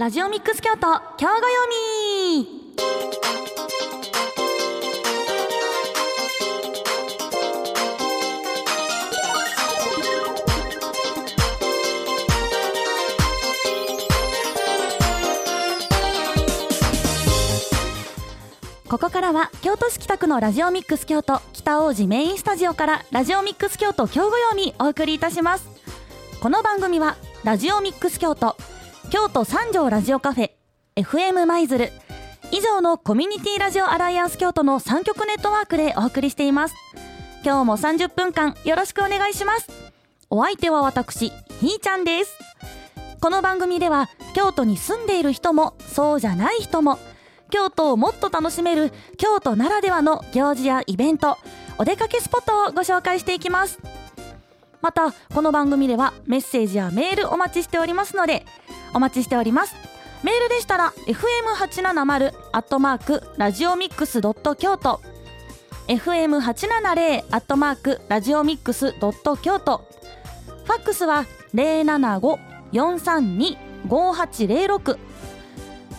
ラジオミックス京都京語読みここからは京都市北区のラジオミックス京都北王子メインスタジオからラジオミックス京都京語読みお送りいたします。この番組はラジオミックス京都京都三条ラジオカフェ FM 舞鶴。以上のコミュニティラジオアライアンス京都の3局ネットワークでお送りしています。今日も30分間よろしくお願いします。お相手は私ひーちゃんです。この番組では京都に住んでいる人もそうじゃない人も京都をもっと楽しめる京都ならではの行事やイベントお出かけスポットをご紹介していきます。またこの番組ではメッセージやメールお待ちしておりますのでお待ちしております。メールでしたら fm870 アットマークラジオミックスドット京都。fm870 アットマークラジオミックスドット京都。ファックスは075-432-5806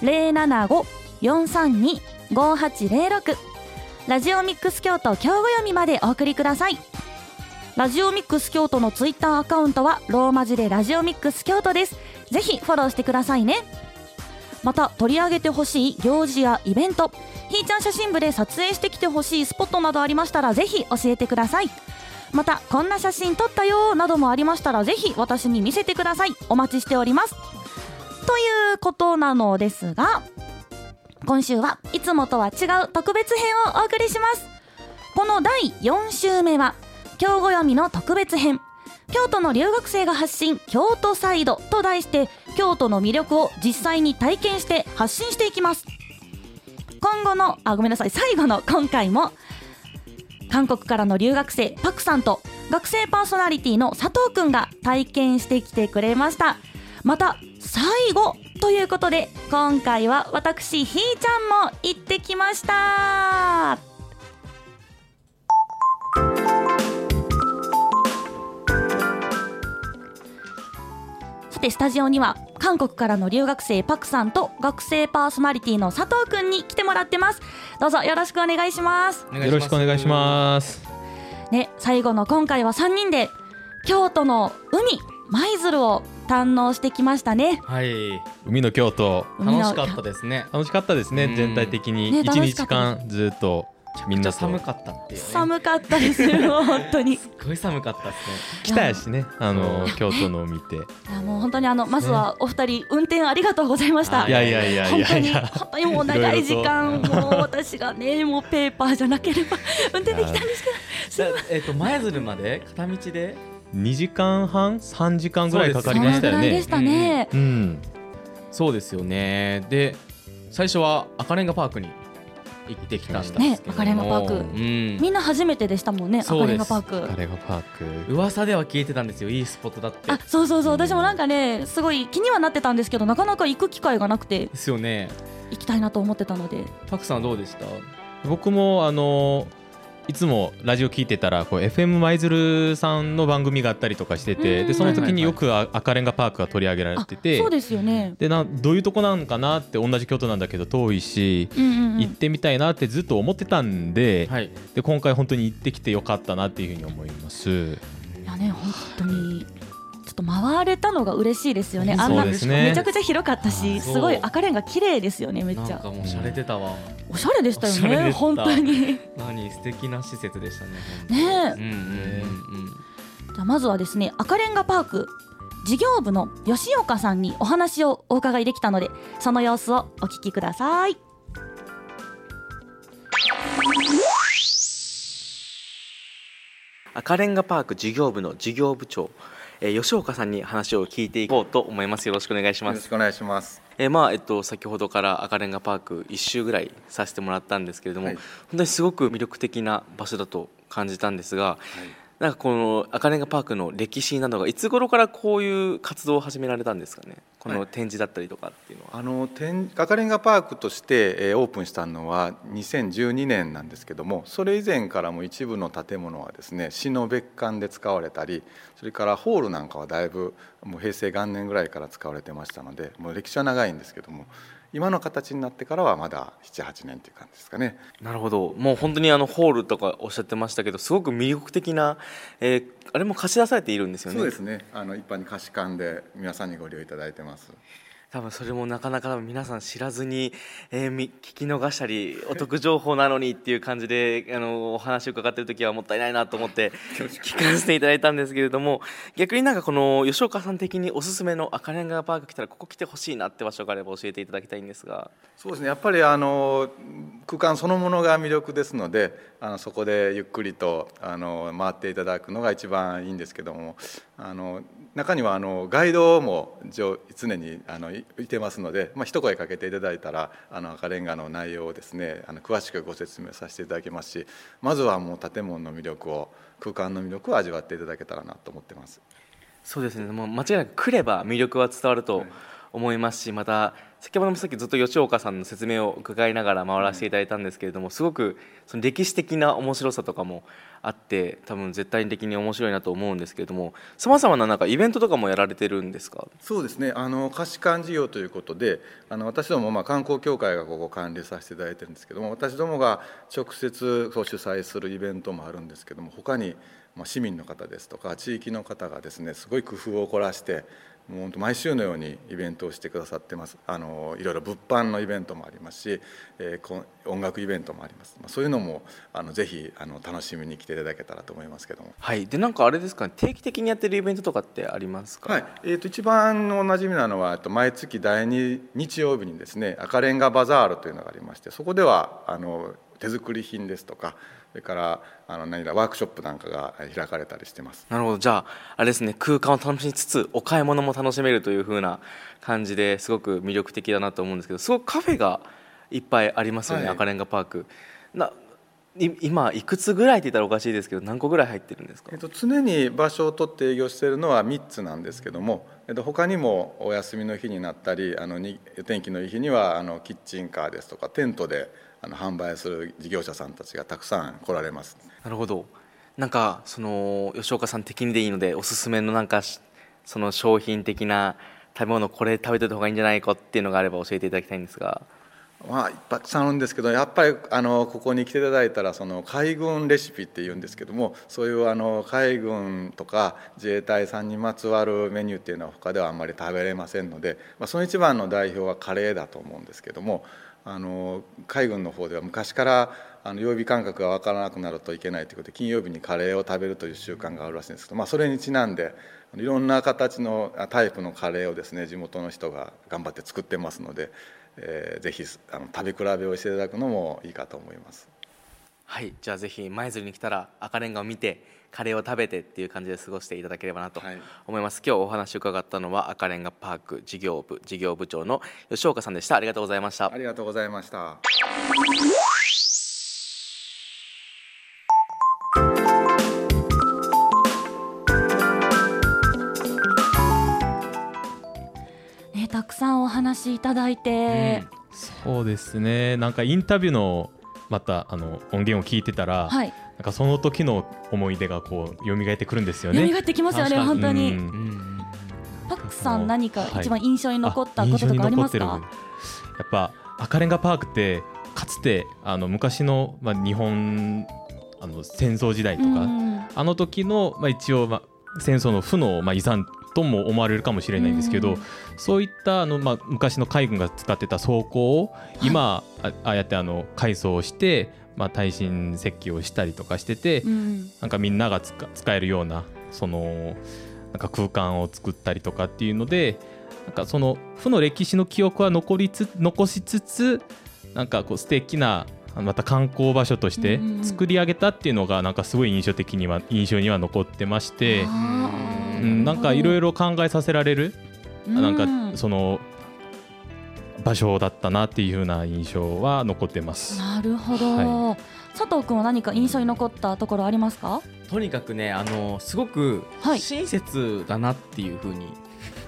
075-432-5806ラジオミックス京都京語読みまでお送りください。ラジオミックス京都のツイッターアカウントはローマ字でラジオミックス京都です。ぜひフォローしてくださいね。また取り上げてほしい行事やイベントひーちゃん写真部で撮影してきてほしいスポットなどありましたらぜひ教えてください。またこんな写真撮ったよなどもありましたらぜひ私に見せてください。お待ちしております。ということなのですが今週はいつもとは違う特別編をお送りします。この第4週目は京語読みの特別編。京都の留学生が発信京都サイドと題して京都の魅力を実際に体験して発信していきます。今後のあごめんなさい最後の今回も韓国からの留学生パクさんと学生パーソナリティの佐藤くんが体験してきてくれました。また最後ということで今回は私ひーちゃんも行ってきました。てスタジオには韓国からの留学生パクさんと学生パーソナリティの佐藤くんに来てもらってます。どうぞよろしくお願いします。よろしくお願いします。ね最後の今回は3人で京都の海舞鶴を堪能してきましたね。はい、海の京都。楽しかったですね。楽しかったですね。うん。全体的に。ね一日間ずっとみんなと寒かったっていうね。寒かったですよ本当にいすっごい寒かったですね。来たやしね。あの京都のを見て。やもう本当にあのまずはお二人運転ありがとうございましたいやいやいやい本当にやいや。本当にもう長い時間もう私がねもうペーパーじゃなければ運転できたんですけどえっと舞鶴まで片道で？2時間半？3時間ぐらいかかりましたよねでし。たね、うん。そうですよね。で最初は赤レンガパークに行ってきたんですけどもね赤レンガパークうん。みんな初めてでしたもんね赤レンガパークカレガパーク。噂では聞いてたんですよ。いいスポットだって。あそうそうそう私もなんかねすごい気にはなってたんですけどなかなか行く機会がなくてですよね。行きたいなと思ってたのでパクさんはどうでした？僕もあのいつもラジオ聞いてたらこう FM 舞鶴さんの番組があったりとかしてうんてでその時によくあ赤レンガパークが取り上げられあててそうですよねでなどういうとこなんかなって同じ京都なんだけど遠いし、行ってみたいなってずっと思ってたんで,、はい。で今回本当に行ってきてよかったなっていうふうに思います。いやね本当にと回れたのが嬉しいですよね。あんなね。めちゃくちゃ広かったしすごい赤レンガ綺麗ですよねめっちゃ。なんかもう洒落てたわ。おしゃれでしたよね本当に。何素敵な施設でしたね。ね。えうんうんうんうん。じゃあまずはですね赤レンガパーク事業部の吉岡さんにお話をお伺いできたのでその様子をお聞きください。赤レンガパーク事業部の事業部長、えー吉岡さんに話を聞いていこうと思います。よろしくお願いします。よろしくお願いします。えーまあえっと先ほどから赤レンガパーク一周ぐらいさせてもらったんですけれども、はい。本当にすごく魅力的な場所だと感じたんですがなんかこの赤レンガパークの歴史などがいつ頃からこういう活動を始められたんですかね？この展示だったりとかっていうのは、あの天赤レンガパークとして、オープンしたのは2012年なんですけどもそれ以前からも一部の建物はですね市の別館で使われたりそれからホールなんかはだいぶもう平成元年ぐらいから使われてましたのでもう歴史は長いんですけども今の形になってからはまだ78年という感じですかね。なるほどもう本当にあのホールとかおっしゃってましたけどすごく魅力的な、えーあれも貸し出されているんですよねそうですねあの一般に貸し館で皆さんにご利用いただいてます。多分それもなかなか皆さん知らずに、えーみ聞き逃したりお得情報なのにっていう感じで あのお話を伺ってる時はもったいないなと思って聞かせていただいたんですけれども逆になんかこの吉岡さん的におすすめの赤レンガパーク来たらここ来てほしいなって場所があれば教えていただきたいんですが。そうですね。やっぱりあの空間そのものが魅力ですのであのそこでゆっくりとあの回っていただくのが一番いいんですけどもあの中にはあのガイドも常常にあのいいてますので、まあ、一声かけていただいたらあの赤レンガの内容をですねあの詳しくご説明させていただきますしまずはもう建物の魅力を空間の魅力を味わっていただけたらなと思ってます。そうですねもう間違いなく来れば魅力は伝わると思いますしまた先ほどもさっきずっと吉岡さんの説明を伺いながら回らせていただいたんですけれどもすごくその歴史的な面白さとかもあって多分絶対的に面白いなと思うんですけれどもさまざまななんかイベントとかもやられてるんですか？そうですね。あの貸し館事業ということであの私どもまあ観光協会がここ管理させていただいてるんですけども私どもが直接そう主催するイベントもあるんですけども他にまあ市民の方ですとか地域の方がですねすごい工夫を凝らしてもう本当毎週のようにイベントをしてくださってます。あのいろいろ物販のイベントもありますし、えーこ音楽イベントもあります、まあ、そういうのもあのぜひあの楽しみに来ていただけたらと思いますけども。はい。でなんかあれですかね。定期的にやってるイベントとかってありますか？はい、えー、と一番おなじみなのはえっと毎月第2日曜日にですね赤レンガバザールというのがありましてそこではあの手作り品ですとかそれからあの何だワークショップなんかがえー開かれたりしてます。なるほど。じゃああれですね空間を楽しみつつお買い物も楽しめるという風な感じですごく魅力的だなと思うんですけどすごくカフェがいっぱいありますよね、はい。赤レンガパーク。ない今いくつぐらいって言ったらおかしいですけど何個ぐらい入ってるんですか？えっと、常に場所を取って営業しているのは3つなんですけども、えっと、他にもお休みの日になったりあのに天気のいい日にはあのキッチンカーですとかテントであの販売する事業者さんたちがたくさん来られます。なるほど。なんかその吉岡さん的にでいいのでおすすめのなんかしその商品的な食べ物これ食べておいた方がいいんじゃないかっていうのがあれば教えていただきたいんですがまあ、たくさんあるんですけどやっぱりあのここに来ていただいたらその海軍レシピっていうんですけどもそういうあの海軍とか自衛隊さんにまつわるメニューっていうのは他ではあんまり食べれませんので、まあ、その一番の代表はカレーだと思うんですけどもあの海軍の方では昔からあの曜日感覚が分からなくなるといけないということで金曜日にカレーを食べるという習慣があるらしいんですけど、まあ、それにちなんでいろんな形のタイプのカレーをですね地元の人が頑張って作ってますので、えーぜひあの食べ比べをしていただくのもいいかと思います。はいじゃあぜひ舞鶴に来たら赤レンガを見てカレーを食べてっていう感じで過ごしていただければなとはい思います、今日お話を伺ったのは赤レンガパーク事業部事業部長の吉岡さんでしたありがとうございましたありがとうございました。たくさんお話いただいて、そうですね。なんかインタビューのまたあの音源を聞いてたら、はい、なんかその時の思い出がこう蘇ってくるんですよね。蘇ってきますよね、本当に。うん。パックさん、何かはい一番印象に残ったこととかありますか？印象に残ってるやっぱ赤レンガパークってかつてあの昔の、まあ、日本あの戦争時代とか、うん。あの時の、まあ、一応、まあ、戦争の負の、まあ、遺産とも思われるかもしれないんですけど、うん。そういったあの、まあ、昔の海軍が使ってた装甲を今、あああやってあの改装して、まあ、耐震設計をしたりとかしてて、うん。なんかみんなが使使えるようなそのなんか空間を作ったりとかっていうのでなんかその負の歴史の記憶は残りつ残しつつなんかこう素敵なまた観光場所として作り上げたっていうのがなんかすごい印象的には印象には残ってまして、うん、なんかいろいろ考えさせられる？なん。うんかその場所だったなっていう風な印象は残ってます。なるほど、は佐藤君は何か印象に残ったところありますか？とにかくねあのすごくはい。親切だなっていう風に、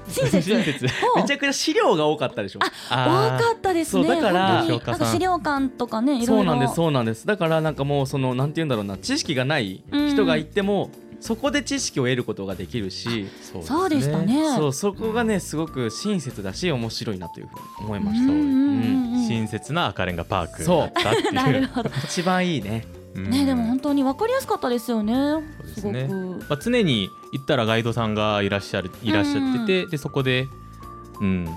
親切？親切。めちゃくちゃ資料が多かったでしょ多かったですね。だから本当に。なん。か資料館とかねいろいろ。そうなんですそうなんです。だからなんかもうそのなんて言うんだろうな知識がない人がいても、そこで知識を得ることができるしそうでしたね。そうそこがねすごく親切だし面白いなというふうに思いました、うん親切な赤レンガパークそうなるほど一番いいね。うん。ねでも本当に分かりやすかったですよね。すごく。まあ、常に行ったらガイドさんがいらっしゃるいらっしゃってて、でそこで、うん、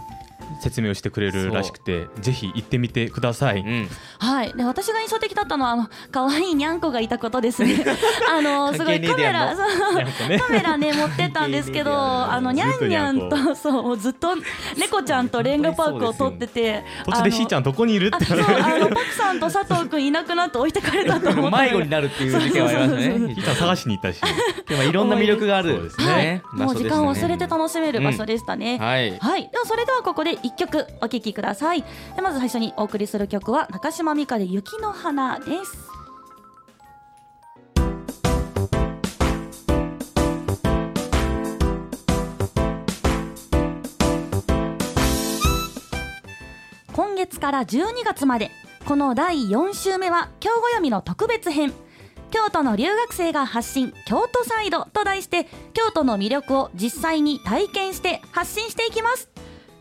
説明をしてくれるらしくてぜひ行ってみてください。うん。はい、で私が印象的だったのはあの可愛いにゃんこがいたことですね。あのすごいカメラのそね。カメラね持ってったんですけど、あのにゃんにゃんとそうもうずっと猫ちゃんとレンガパークを撮ってて、途中でしーちゃんどこにいるって。あそうあのパクさんと佐藤くんいなくなって置いてかれたと思った迷子になるっていう事件はありましたそうそうそうねしーちゃん探しに行ったし。でもいろんな魅力がある。そうですはい。ね、もう時間を忘れてた楽しめる場所でしたね。はい。はい、ではそれではここで一曲お聴きください。でまず最初にお送りする曲は中島美嘉で雪の花です。今月から12月までこの第4週目は京語読みの特別編。京都の留学生が発信京都サイドと題して京都の魅力を実際に体験して発信していきます。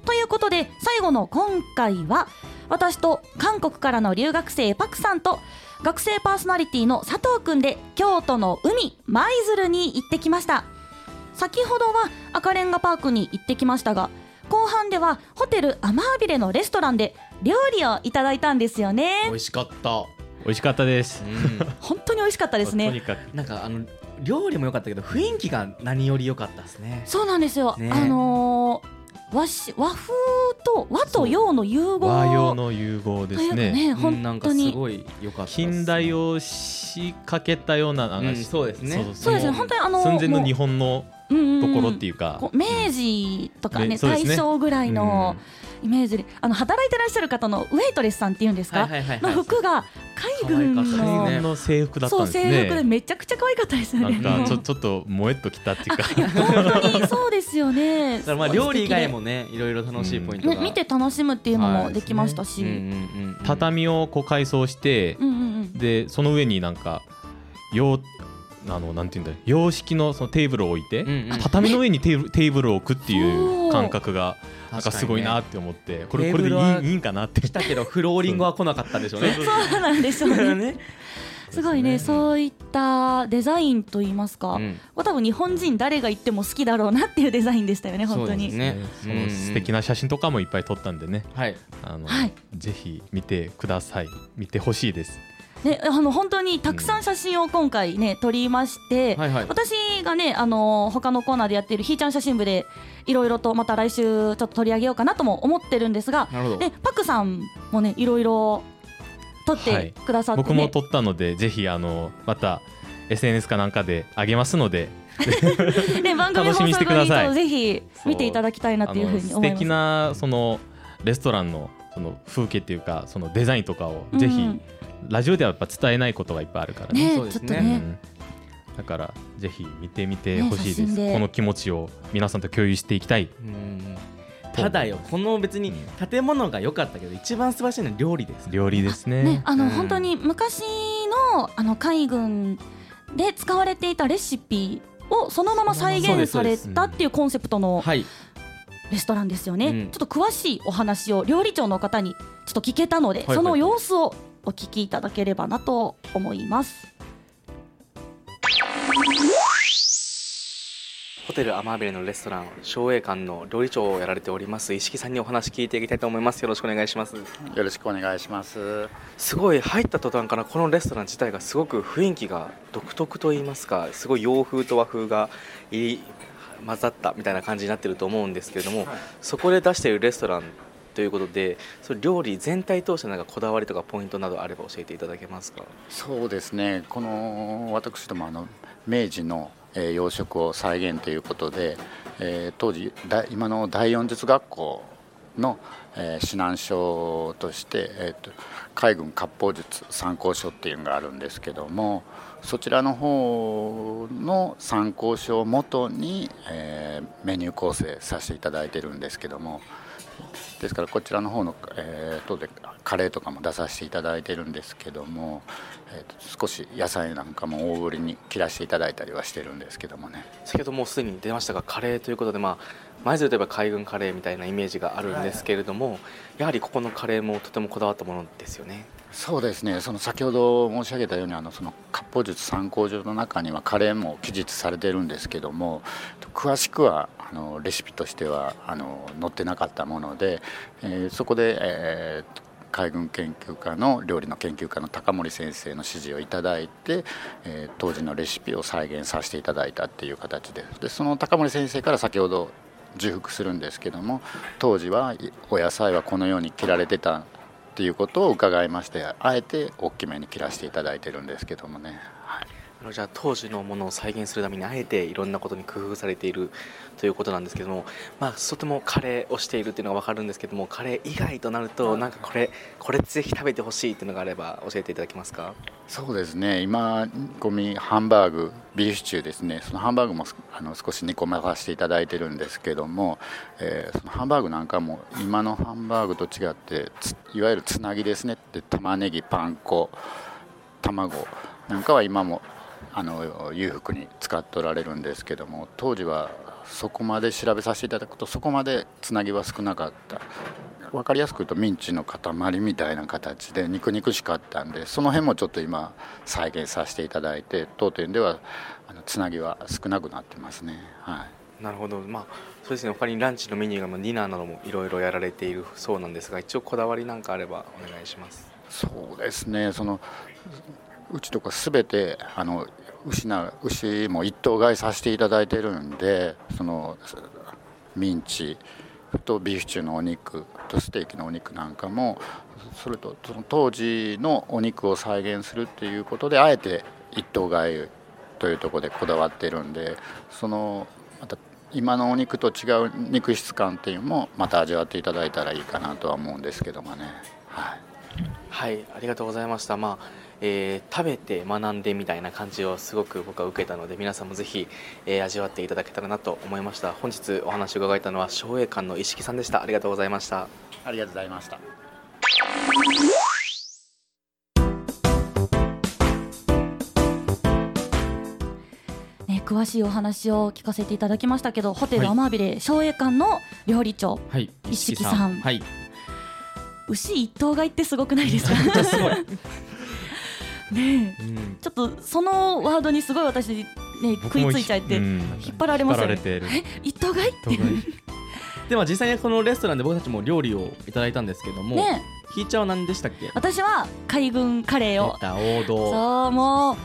ということで最後の今回は私と韓国からの留学生パクさんと学生パーソナリティの佐藤くんで京都の海舞鶴に行ってきました。先ほどは赤レンガパークに行ってきましたが後半ではホテルアマービレのレストランで料理をいただいたんですよね。美味しかった、美味しかったです。本当に美味しかったですとねにかく。なんかあの料理も良かったけど雰囲気が何より良かったですね。そうなんですよ、ね。あのー和し和風と和と洋の融合。和洋の融合ですね。ね本当に。ごい良かった近代を仕掛けたようななんかうんそうですね。そうですね。本当にあの寸前の日本のところっていうか、こう明治とかねね大正ぐらいのイメージで、あの働いてらっしゃる方のウェイトレスさんっていうんですか、はいはいはいはい。の服が海軍の、制服だったそうんです制服でね。めちゃくちゃ可愛かったですよね。なんかちょちょっと萌えっときたっていうか。本当にそうですよね。だからまあ料理以外素もねいろいろ楽しいポイントが、ね見て楽しむっていうのもできましたし、うんうんうんうん畳をこう改装して、うんうんうんでその上になんか洋あのなんていうんだ洋式のそのテーブルを置いて、うんうん。畳の上にテーブルテーブルを置くっていう。感覚がなんかすごいなって思って、これこれでいいいいいんかなって。来たけどフローリングは来なかったんでしょうね。そうなんでしょうね。ね。すごいね、そういったデザインといいますか、うん。多分日本人誰が行っても好きだろうなっていうデザインでしたよね、本当に。そうですね。その素敵な写真とかもいっぱい撮ったんでね。はい。あの、はい。ぜひ見てください。見てほしいですね、あの本当にたくさん写真を今回ね、撮りまして、はいはい。私がね、あの他のコーナーでやっているひーちゃん写真部でいろいろとまた来週ちょっと取り上げようかなとも思ってるんですが、でパクさんもねいろいろ撮ってくださって、ね僕も撮ったのでぜひあのまた SNS かなんかであげますので ね、番組放送後にぜひ見ていただきたいなっていうふうに思います。敵なそのレストランのその風景っていうかそのデザインとかをぜひ、うんラジオではやっぱ伝えないことがいっぱいあるからね。ねそうですね。ちょっとね、うん。だからぜひ見てみてほしいです、ねで。この気持ちを皆さんと共有していきたい。うん。ただよこの別に建物が良かったけど一番素晴らしいのは料理です。料理ですね。ね、あの、うん。本当に昔のあの海軍で使われていたレシピをそのまま再現されたっていうコンセプトのはい。レストランですよね、うん。ちょっと詳しいお話を料理長の方にちょっと聞けたので、はいはい。その様子をお聞きいただければなと思います。ホテルアマーベルのレストラン昭栄館の料理長をやられております石木さんにお話聞いていきたいと思いますよろしくお願いしますよろしくお願いします。すごい入った途端からこのレストラン自体がすごく雰囲気が独特といいますかすごい洋風と和風が入り混ざったみたいな感じになってると思うんですけれども、そこで出しているレストランということでそれ料理全体通してなんかこだわりとかポイントなどあれば教えていただけますか？そうですね。この私どもあの明治の、えー洋食を再現ということで、えー当時だ今の第四術学校の、えー指南書として、えー、と海軍割烹術参考書っていうのがあるんですけどもそちらの方の参考書をもとに、えーメニュー構成させていただいてるんですけどもですからこちらの方の、えー、当でカレーとかも出させていただいてるんですけども、えーと少し野菜なんかも大ぶりに切らせていただいたりはしてるんですけどもね。先ほどもうすでに出ましたがカレーということでまあ舞鶴といえば海軍カレーみたいなイメージがあるんですけれどもやはりここのカレーもとてもこだわったものですよねそうですね。その先ほど申し上げたようにあのその割烹術参考書の中にはカレーも記述されてるんですけども詳しくはあのレシピとしてはあの載ってなかったもので、えーそこで、えー海軍研究科の料理の研究家の高森先生の指示をいただいて、えー当時のレシピを再現させていただいたっていう形ででその高森先生から先ほど重複するんですけども当時はお野菜はこのように切られてたっていうことを伺いましてあえて大きめに切らせていただいてるんですけどもね、じゃあ当時のものを再現するためにあえていろんなことに工夫されているということなんですけども、まあ、とてもカレーをしているっていうのが分かるんですけどもカレー以外となるとなんかこれこれぜひ食べてほしいっていうのがあれば教えていただけますか？そうですね。今煮込みハンバーグビーフシチューですね。そのハンバーグもすあの少し煮込まさせていただいてるんですけども、えーそのハンバーグなんかも今のハンバーグと違ってついわゆるつなぎですねって玉ねぎパン粉卵なんかは今もあの裕福に使っておられるんですけども当時はそこまで調べさせていただくとそこまでつなぎは少なかった。分かりやすく言うとミンチの塊みたいな形で肉肉しかったんでその辺もちょっと今再現させていただいて当店ではあのつなぎは少なくなってますね。はい。なるほど。まあそうですね。他にランチのメニューがまあディナーなどもいろいろやられているそうなんですが一応こだわりなんかあればお願いします。そうですね。そのうちとか全てあの牛な牛も一頭買いさせていただいてるんでそのミンチとビーフシチューのお肉とステーキのお肉なんかもそれとその当時のお肉を再現するっていうことであえて一頭買いというところでこだわってるんでそのまた今のお肉と違う肉質感っていうのもまた味わっていただいたらいいかなとは思うんですけどもね。はいはいありがとうございましたまあえー食べて学んでみたいな感じをすごく僕は受けたので皆さんもぜひ、えー味わっていただけたらなと思いました。本日お話を伺えたのは昭栄館の石木さんでした。ありがとうございました。ありがとうございました。ね、詳しいお話を聞かせていただきましたけどホテルはい。アマビレ商栄館の料理長はい。一色さん。はい。牛一頭買いってすごくないですか？すごい、ねえ。うん。ちょっとそのワードにすごい私ね食いついちゃって、うん。引っ張られますよねえ？一頭買いって では実際にこのレストランで僕たちも料理をいただいたんですけども、ねひーちゃんは何でしたっけ？私は海軍カレーを。王道。そうもう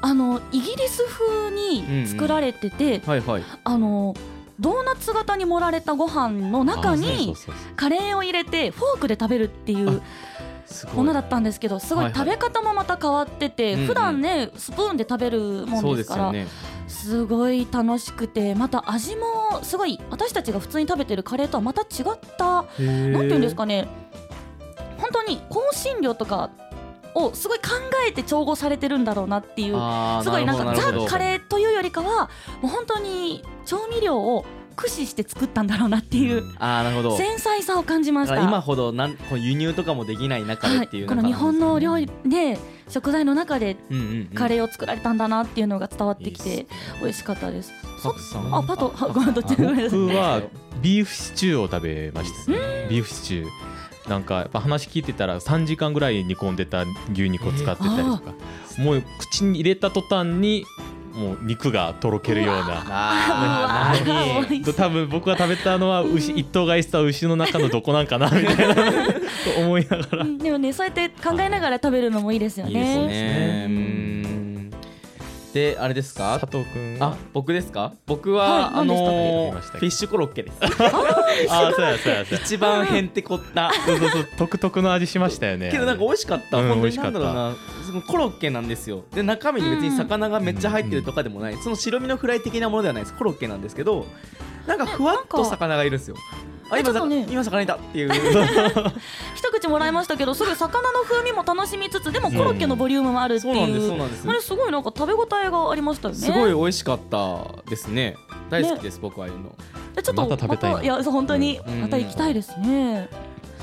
あのイギリス風に作られてて、はいはい。あのドーナツ型に盛られたご飯の中あにカレーを入れてフォークで食べるっていうものだったんですけどすごはい食べ方もまた変わってて、普段ねスプーンで食べるもんでからですごい楽しくてまた味もすごい私たちが普通に食べてるカレーとはまた違ったなんてなんていうんですかね本当に香辛料とかをすごい考えて調合されてるんだろうなっていうすごいなんかザ・カレーというよりかはもう本当に調味料を駆使して作ったんだろうなっていうああなるほど。繊細さを感じました。今ほどなんこう輸入とかもできない中でっていうはい、この日本の料理で食材の中でカレーを作られたんだなっていうのが伝わってきて美味しかったです。パクさん。あパトあごめんどっちごめんなさい。僕はビーフシチューを食べましたね。ビーフシチュー。なんかやっぱ話聞いてたら3時間ぐらい煮込んでた牛肉を使ってたりとか、もう口に入れた途端にもう肉がとろけるような。多分僕が食べたのは牛一頭買いした牛の中のどこなんかなみたいな。と 思いながら。うんでもねそうやって考えながら食べるのもいいですよね。いいですね。うんであれですか？佐藤君。あ僕ですか？僕は、はいあのフィッシュコロッケです。あそうやそうやそうや。一番へんてこった。そうそうそう独特の味しましたよね。けどなんか美味しかった、うん本当になんだろうな。そのコロッケなんですよ。で中身に別に魚がめっちゃ入ってるとかでもない、その白身のフライ的なものではないです。コロッケなんですけどなんかふわっと魚がいるんですよ。あ今ね。今魚いたっていう。一口もらいましたけどすごい魚の風味も楽しみつつでもコロッケのボリュームもあるってそうなんですいそううなんです。これすごいなんか食べ応えがありましたよね。すごい美味しかったですね。大好きです、僕はああいうの。でちょっとまた食べたいやそう本当にうん。また行きたいですね、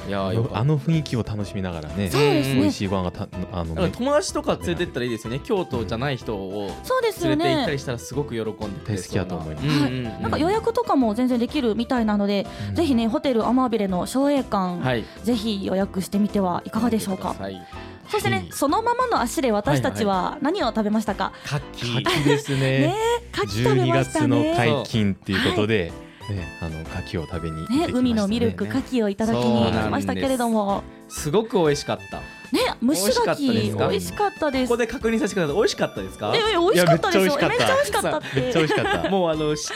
いやあの雰囲気を楽しみながらねそうですね。美味しいご飯がたあのね。友達とか連れてったらいいですよね。京都じゃない人をそうですよ連れて行ったねりしたらすごく喜んで大好きだと思います。うんうんはいなんか予約とかも全然できるみたいなので、うん。ぜひねホテルアマビレの商栄館、はい。ぜひ予約してみてはいかがでしょうか。はい。そしてね、はい。そのままの足で私たちは何を食べましたか、牡蠣牡蠣ですね。ね牡蠣食べ12ました月のね解禁っていうことで、ね、あの牡蠣を食べに行ってきましたね。ね海のミルク牡蠣をいただきに来ましたけれども。すごく美味しかった。ね蒸し牡蠣美美味しかったです。ここで確認させてください美味しかったですか？ええ美味しかったですよ。めっちゃ美味しかった。めっちゃ美味しかったって。美味しかった。もうあのし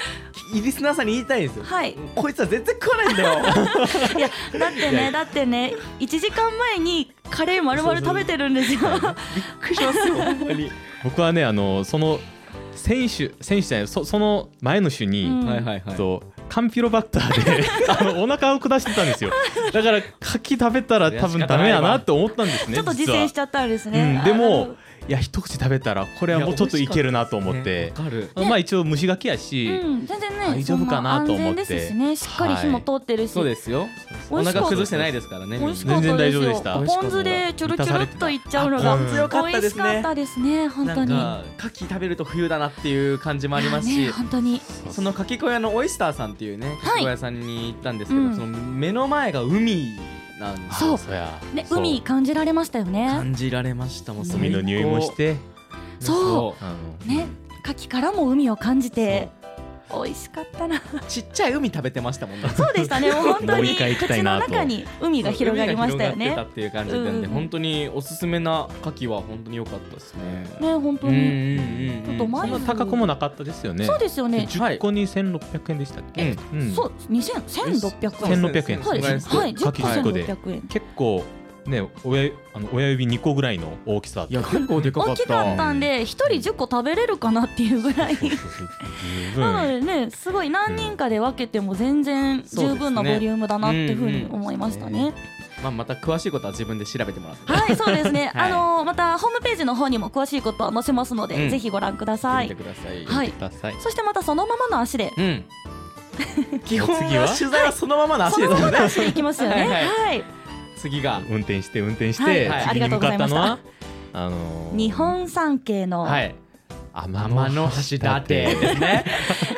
リスナーさんに言いたいんですよ。はい。こいつは全然食わないんだよ。いやだってねだってね1時間前にカレー丸々食べてるんですよ。びっくりしますよほんまに。僕はねあのその選手選手じゃないそその前の週に、うん。はいはいはい。とカンピロバクターで あのお腹を下してたんですよ。だから牡蠣食べたら多分ダメやなって思ったんですねちょっと実実は践しちゃったんですね、うん、でもどいや一口食べたらこれはもうちょっといけるなと思って。ね、わかる。まあ一応蒸し牡蠣やし、うん、全然ね大丈夫かなと思って。ですしね。しっかり火も通ってるし、そうですよ。お腹崩してないですからね。全然大丈夫でした。ポン酢でチュルチュルっといっちゃうのが。あポンかったですね。美味しかったですね。本当に。牡蠣食べると冬だなっていう感じもありますし、ね本当に。その牡蠣小屋のオイスターさんっていうね牡蠣小屋さんに行ったんですけど、うん。その目の前が海なんそう。そうやね海感じられましたよね。感じられましたもう海の匂いもして。そう。ね牡蠣からも海を感じて美味しかったな。ちっちゃい海食べてましたもんね。そうでしたね。もう本当に口の中に海が広がりましたよね。っていう感じで、うん。本当におすすめな牡蠣は本当に良かったですね。ね本当に。うんちょっと前そんな高くもなかったですよね。そうですよね。10個に1600円でしたっけ、うん。そう2000 1600円。1600円。そうですはい。10牡蠣10個で。1600円結構ね親あの親指2個ぐらいの大きさ。いや結構でかかった。大きかったんで一人10個食べれるかなっていうぐらい。なの分でねすごい何人かで分けても全然十分なボリュームだなっていうふうに思いましたね。まあまた詳しいことは自分で調べてもらって。はいそうですね、はい。あのーまたホームページの方にも詳しいことは載せますので、うん。ぜひご覧ください。見てください。はい。ください。そしてまたそのままの足で。うん。基本次は？は取材はそのままの足そのまですよね。まの足でいきますよね。はいはい。はい次が。運転して運転しはいて、はい次に向かったのあはあのー日本三景の、はい。天天の橋立ですね。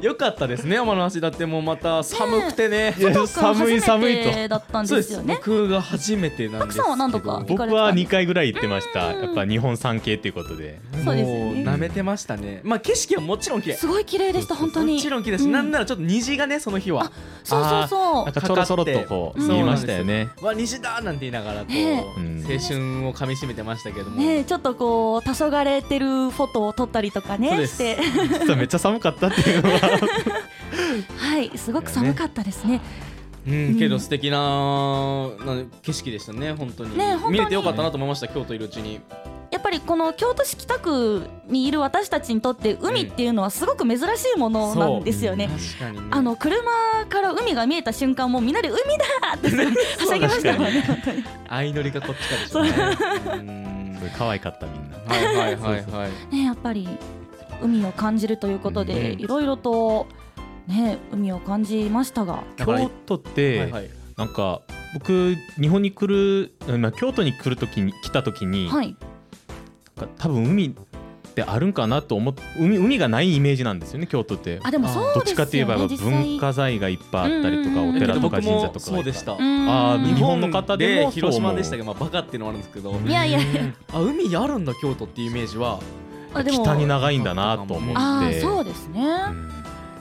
よかったですね天の橋。立もまた寒くてね。寒い君寒いと。だったんそうです。すでよね僕が初めてなんですけど。たくさんは何度か行かれ僕はたんで2回ぐらい行ってました。うん。やっぱ日本三景っていうことで。そうですよもうね舐めてましたね。まあ景色はもちろん綺麗。すごい綺麗でした本当に。もちろん綺麗だし、うん。なんならちょっと虹がねその日は。そうそうそう。なんかちょろちょろっとこううん。見えましたよね。わ虹だなんて言いながらこう、青春をかみしめてましたけども。ねちょっとこう黄昏れてるフォトを撮ったりとかそうです。ねして。めっちゃ寒かったっていうのは はいすごく寒かったですね。うん、けど素敵なな景色でしたね本当に。ね本当に。見れてよかったなと思いました京都いるうちに。やっぱりこの京都市北区にいる私たちにとって海っていうのはすごく珍しいものなんですよね。確かにね。あの車から海が見えた瞬間もうみんなで海だーってはしゃぎましたもんね本当に。相乗りがこっちからでしたね可愛かったみんな。はいはいはいはい。ねやっぱり海を感じるということでうん。いろいろとね海を感じましたが京都って、はいはい。なんか僕日本に来る、まあ、京都に来る時に来た時に、はい。なんか多分海ってあるんかなと思っ海海がないイメージなんですよね京都って。あでもそうどっですよちかといえば文化財がいっぱいあったりとか、お寺とか神社とかがそうでした。あー日本の方で広島でしたけど、まあ、バカっていうのはあるんですけど。いやいやいや。あ海あるんだ京都っていうイメージは北に長いんだなと思って。そうですね。うん。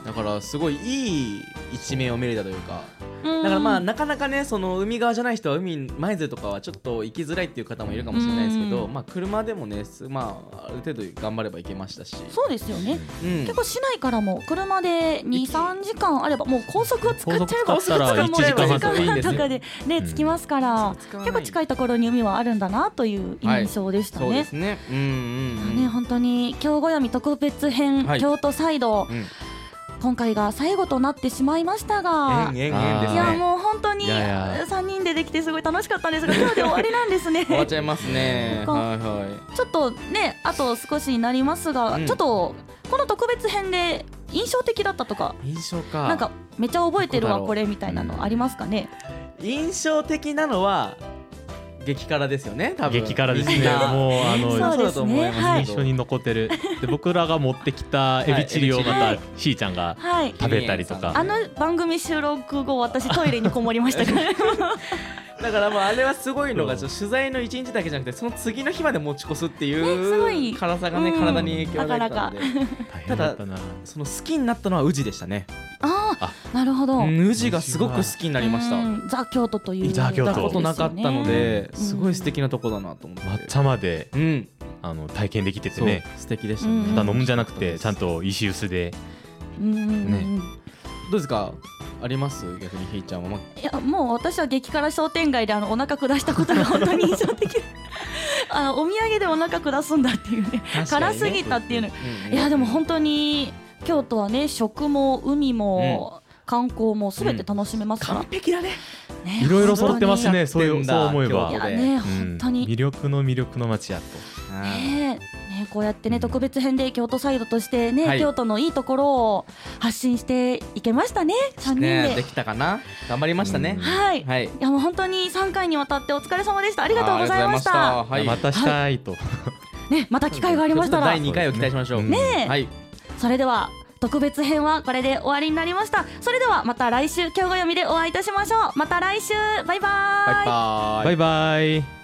だからすごいいい一面を見れたというかだだからまあなかなかねその海側じゃない人は海舞鶴とかはちょっと行きづらいっていう方もいるかもしれないですけど、うん。まあ車でもねすまあある程度頑張れば行けましたし、そうですよね。うん。結構市内からも車で23時間あればもう高速を使っちゃえば高速使ったらもう1時間半1時間半とかでねうん。着きますから結構近いところに海はあるんだなという印象でしたね。そうです。ね。うんうんうん。ね本当に京暦特別編、はい。京都サイド。うん今回が最後となってしまいましたがいやねもう本当にいやいや。3人でできてすごい楽しかったんですが今日で終わりなんですね。終わっちゃいますね。なんかはいはい。ちょっとねあと少しになりますが、うん。ちょっとこの特別編で印象的だったとか印象か。なんかめっちゃ覚えてるわこれみたいなのありますかね？印象的なのは激辛ですよね多分。激辛ですね。もうあのそうそうだと思います。けどはい。印象に残ってる。で僕らが持ってきたエビチリをまはいたしーちゃんがはい。食べたりとか。あの番組収録後私トイレにこもりましたから だからもうあれはすごいのが取材の一日だけじゃなくてその次の日まで持ち越すっていうい。辛さがねうん。体に影響が出たので。その好きになったのは宇治でしたね。ああ。なるほど、うん宇治がすごく好きになりました。うんザ京都というザ京都行ったことなかったのですごい素敵敵なとこだなと思って。抹茶までうん。あの体験できててね。素敵でしたうんねただ飲むんじゃなくてちゃんと石臼で。うんうんうん。ね。どうですか？あります？逆にひーちゃんは？まいやもう私は激辛商店街であのお腹下したことが本当に印象的。あのお土産でお腹下すんだっていうね。辛すぎたっていうの。いやでも本当に京都はね食も海も、観光もすべて楽しめますから、完璧だね。ねいろいろ揃ってます本ねそういうそう思え京ば。い都やねうん本当に、魅力の魅力の街やと。ねねこうやってね特別編で京都サイドとしてね、はい。京都のいいところを発信していけましたね3人で。ねできたかな？頑張りましたね。はい、い、はい。やもう本当に3回にわたってお疲れ様でした。ありがとうございました。はいまたした。い。とねまた機会がありましたら。第2回を期待しましょう。うん。ねえ。はい。それでは特別編はこれで終わりになりました。それではまた来週今日ご読みでお会いいたしましょう。また来週。バイバーイバイバーイ。バイバイ